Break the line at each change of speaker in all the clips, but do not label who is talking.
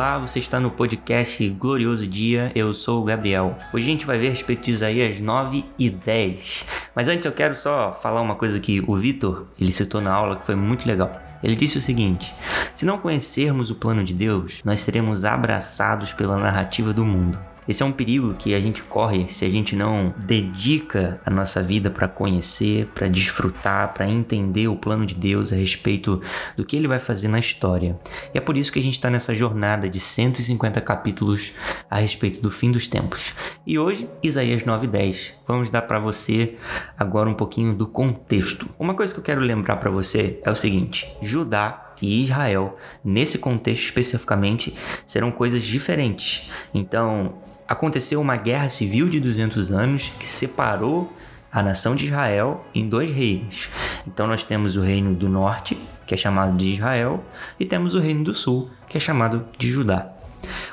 Olá, você está no podcast Glorioso Dia, eu sou o Gabriel. Hoje a gente vai ver a respeito de Isaías 9 e 10. Mas antes eu quero só falar uma coisa que o Vitor, ele citou na aula que foi muito legal. Ele disse o seguinte: se não conhecermos o plano de Deus, nós seremos abraçados pela narrativa do mundo. Esse é um perigo que a gente corre se a gente não dedica a nossa vida para conhecer, para desfrutar, para entender o plano de Deus a respeito do que ele vai fazer na história. E é por isso que a gente está nessa jornada de 150 capítulos a respeito do fim dos tempos. E hoje, Isaías 9:10. Vamos dar para você agora um pouquinho do contexto. Uma coisa que eu quero lembrar para você é o seguinte: Judá e Israel, nesse contexto especificamente, serão coisas diferentes. Então, aconteceu uma guerra civil de 200 anos que separou a nação de Israel em dois reinos. Então nós temos o reino do norte, que é chamado de Israel, e temos o reino do sul, que é chamado de Judá.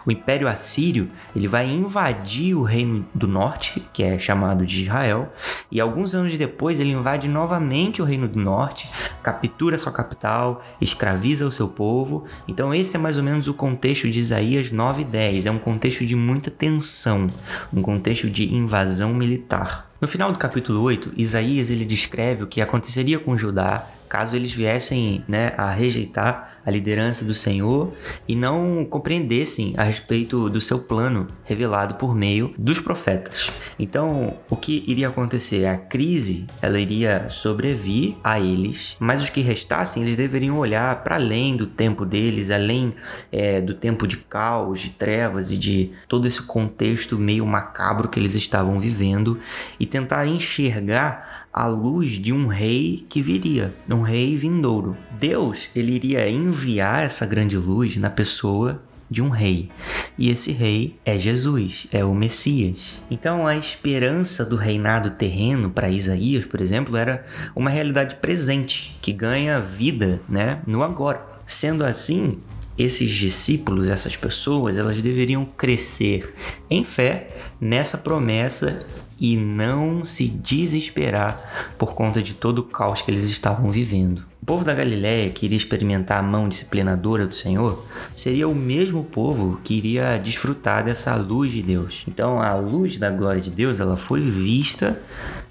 O Império Assírio ele vai invadir o reino do norte, que é chamado de Israel, e alguns anos depois ele invade novamente o reino do norte, captura sua capital, escraviza o seu povo. Então esse é mais ou menos o contexto de Isaías 9 e 10. É um contexto de muita tensão, um contexto de invasão militar. No final do capítulo 8, Isaías ele descreve o que aconteceria com Judá caso eles viessem né, a rejeitar a liderança do Senhor e não compreendessem a respeito do seu plano revelado por meio dos profetas. Então, o que iria acontecer? A crise ela iria sobrevir a eles, mas os que restassem eles deveriam olhar para além do tempo deles, além é, do tempo de caos, de trevas e de todo esse contexto meio macabro que eles estavam vivendo e tentar enxergar a luz de um rei que viria, um rei vindouro. Deus, ele iria enviar essa grande luz na pessoa de um rei. E esse rei é Jesus, é o Messias. Então a esperança do reinado terreno para Isaías, por exemplo, era uma realidade presente que ganha vida, né, no agora. Sendo assim, esses discípulos, essas pessoas, elas deveriam crescer em fé nessa promessa e não se desesperar por conta de todo o caos que eles estavam vivendo. O povo da Galiléia que iria experimentar a mão disciplinadora do Senhor seria o mesmo povo que iria desfrutar dessa luz de Deus. Então, a luz da glória de Deus, ela foi vista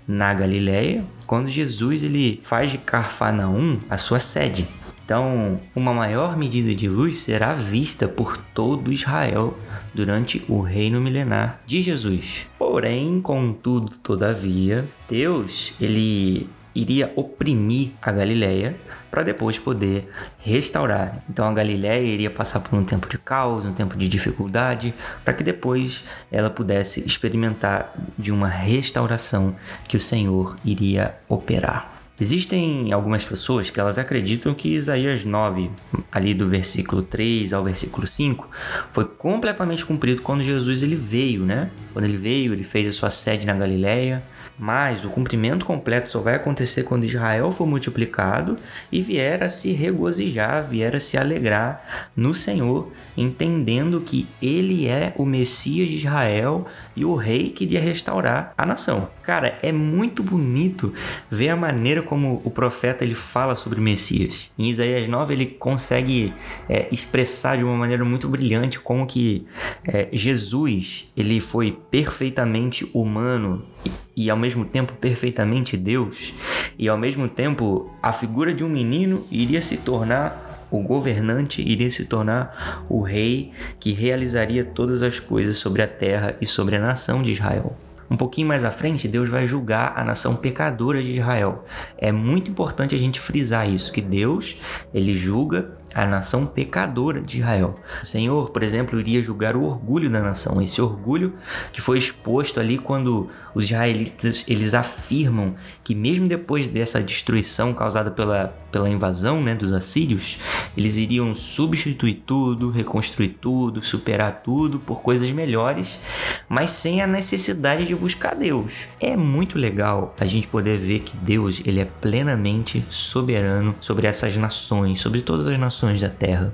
na Galiléia quando Jesus ele faz de Carfanaum a sua sede. Então, uma maior medida de luz será vista por todo Israel durante o reino milenar de Jesus. Porém, contudo, todavia, Deus, ele iria oprimir a Galileia para depois poder restaurar. Então a Galileia iria passar por um tempo de caos, um tempo de dificuldade, para que depois ela pudesse experimentar de uma restauração que o Senhor iria operar. Existem algumas pessoas que elas acreditam que Isaías 9, ali do versículo 3 ao versículo 5, foi completamente cumprido quando Jesus ele veio, né? Quando ele veio, ele fez a sua sede na Galileia, mas o cumprimento completo só vai acontecer quando Israel for multiplicado e vier a se regozijar, vier a se alegrar no Senhor, entendendo que ele é o Messias de Israel e o rei que iria restaurar a nação. Cara, é muito bonito ver a maneira como o profeta ele fala sobre o Messias. Em Isaías 9 ele consegue é, expressar de uma maneira muito brilhante como que é, Jesus ele foi perfeitamente humano e, ao mesmo tempo perfeitamente Deus, e ao mesmo tempo a figura de um menino iria se tornar o governante, iria se tornar o rei que realizaria todas as coisas sobre a terra e sobre a nação de Israel. Um pouquinho mais à frente, Deus vai julgar a nação pecadora de Israel. É muito importante a gente frisar isso, que Deus, ele julga a nação pecadora de Israel. O Senhor, por exemplo, iria julgar o orgulho da nação, esse orgulho que foi exposto ali quando os israelitas eles afirmam que mesmo depois dessa destruição causada pela, pela invasão né, dos assírios, eles iriam substituir tudo, reconstruir tudo, superar tudo por coisas melhores, mas sem a necessidade de buscar Deus. É muito legal a gente poder ver que Deus ele é plenamente soberano sobre essas nações, sobre todas as nações da terra.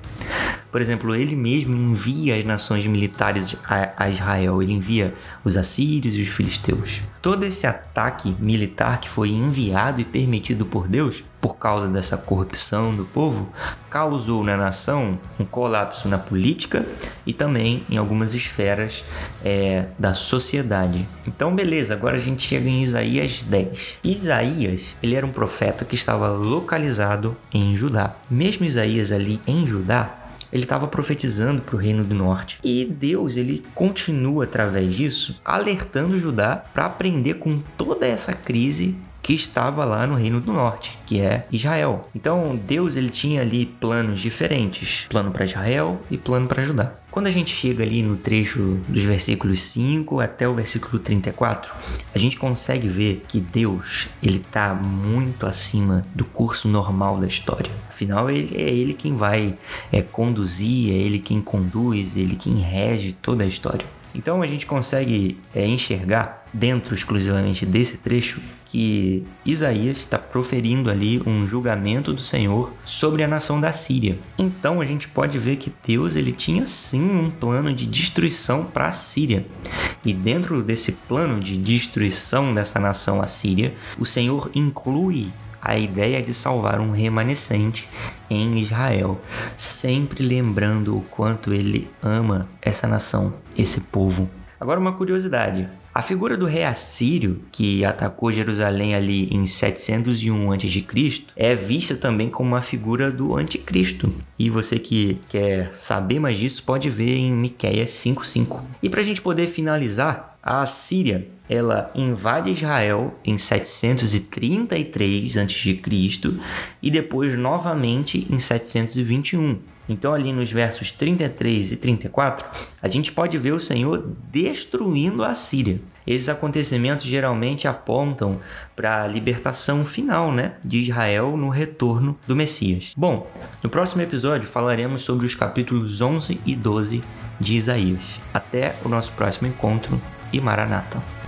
Por exemplo, ele mesmo envia as nações militares a, Israel, ele envia os assírios e os filisteus. Todo esse ataque militar que foi enviado e permitido por Deus por causa dessa corrupção do povo, causou na nação um colapso na política e também em algumas esferas é, da sociedade. Então, beleza, agora a gente chega em Isaías 10. Isaías, ele era um profeta que estava localizado em Judá. Mesmo Isaías ali em Judá, ele estava profetizando para o reino do norte. E Deus, ele continua através disso alertando Judá para aprender com toda essa crise que estava lá no reino do norte, que é Israel. Então Deus ele tinha ali planos diferentes, plano para Israel e plano para Judá. Quando a gente chega ali no trecho dos versículos 5 até o versículo 34, a gente consegue ver que Deus ele está muito acima do curso normal da história. Afinal, ele, é ele quem vai é, conduzir, é ele quem conduz, é ele quem rege toda a história. Então a gente consegue é, enxergar dentro exclusivamente desse trecho que Isaías está proferindo ali um julgamento do Senhor sobre a nação da Síria. Então a gente pode ver que Deus ele tinha sim um plano de destruição para a Síria. E dentro desse plano de destruição dessa nação assíria, o Senhor inclui a ideia de salvar um remanescente em Israel, sempre lembrando o quanto ele ama essa nação, esse povo. Agora uma curiosidade, a figura do rei assírio, que atacou Jerusalém ali em 701 a.C., é vista também como uma figura do anticristo. E você que quer saber mais disso pode ver em Miqueias 5:5. E para a gente poder finalizar, a Assíria ela invade Israel em 733 a.C. e depois novamente em 721. Então, ali nos versos 33 e 34, a gente pode ver o Senhor destruindo a Síria. Esses acontecimentos geralmente apontam para a libertação final né, de Israel no retorno do Messias. Bom, no próximo episódio falaremos sobre os capítulos 11 e 12 de Isaías. Até o nosso próximo encontro e Maranata.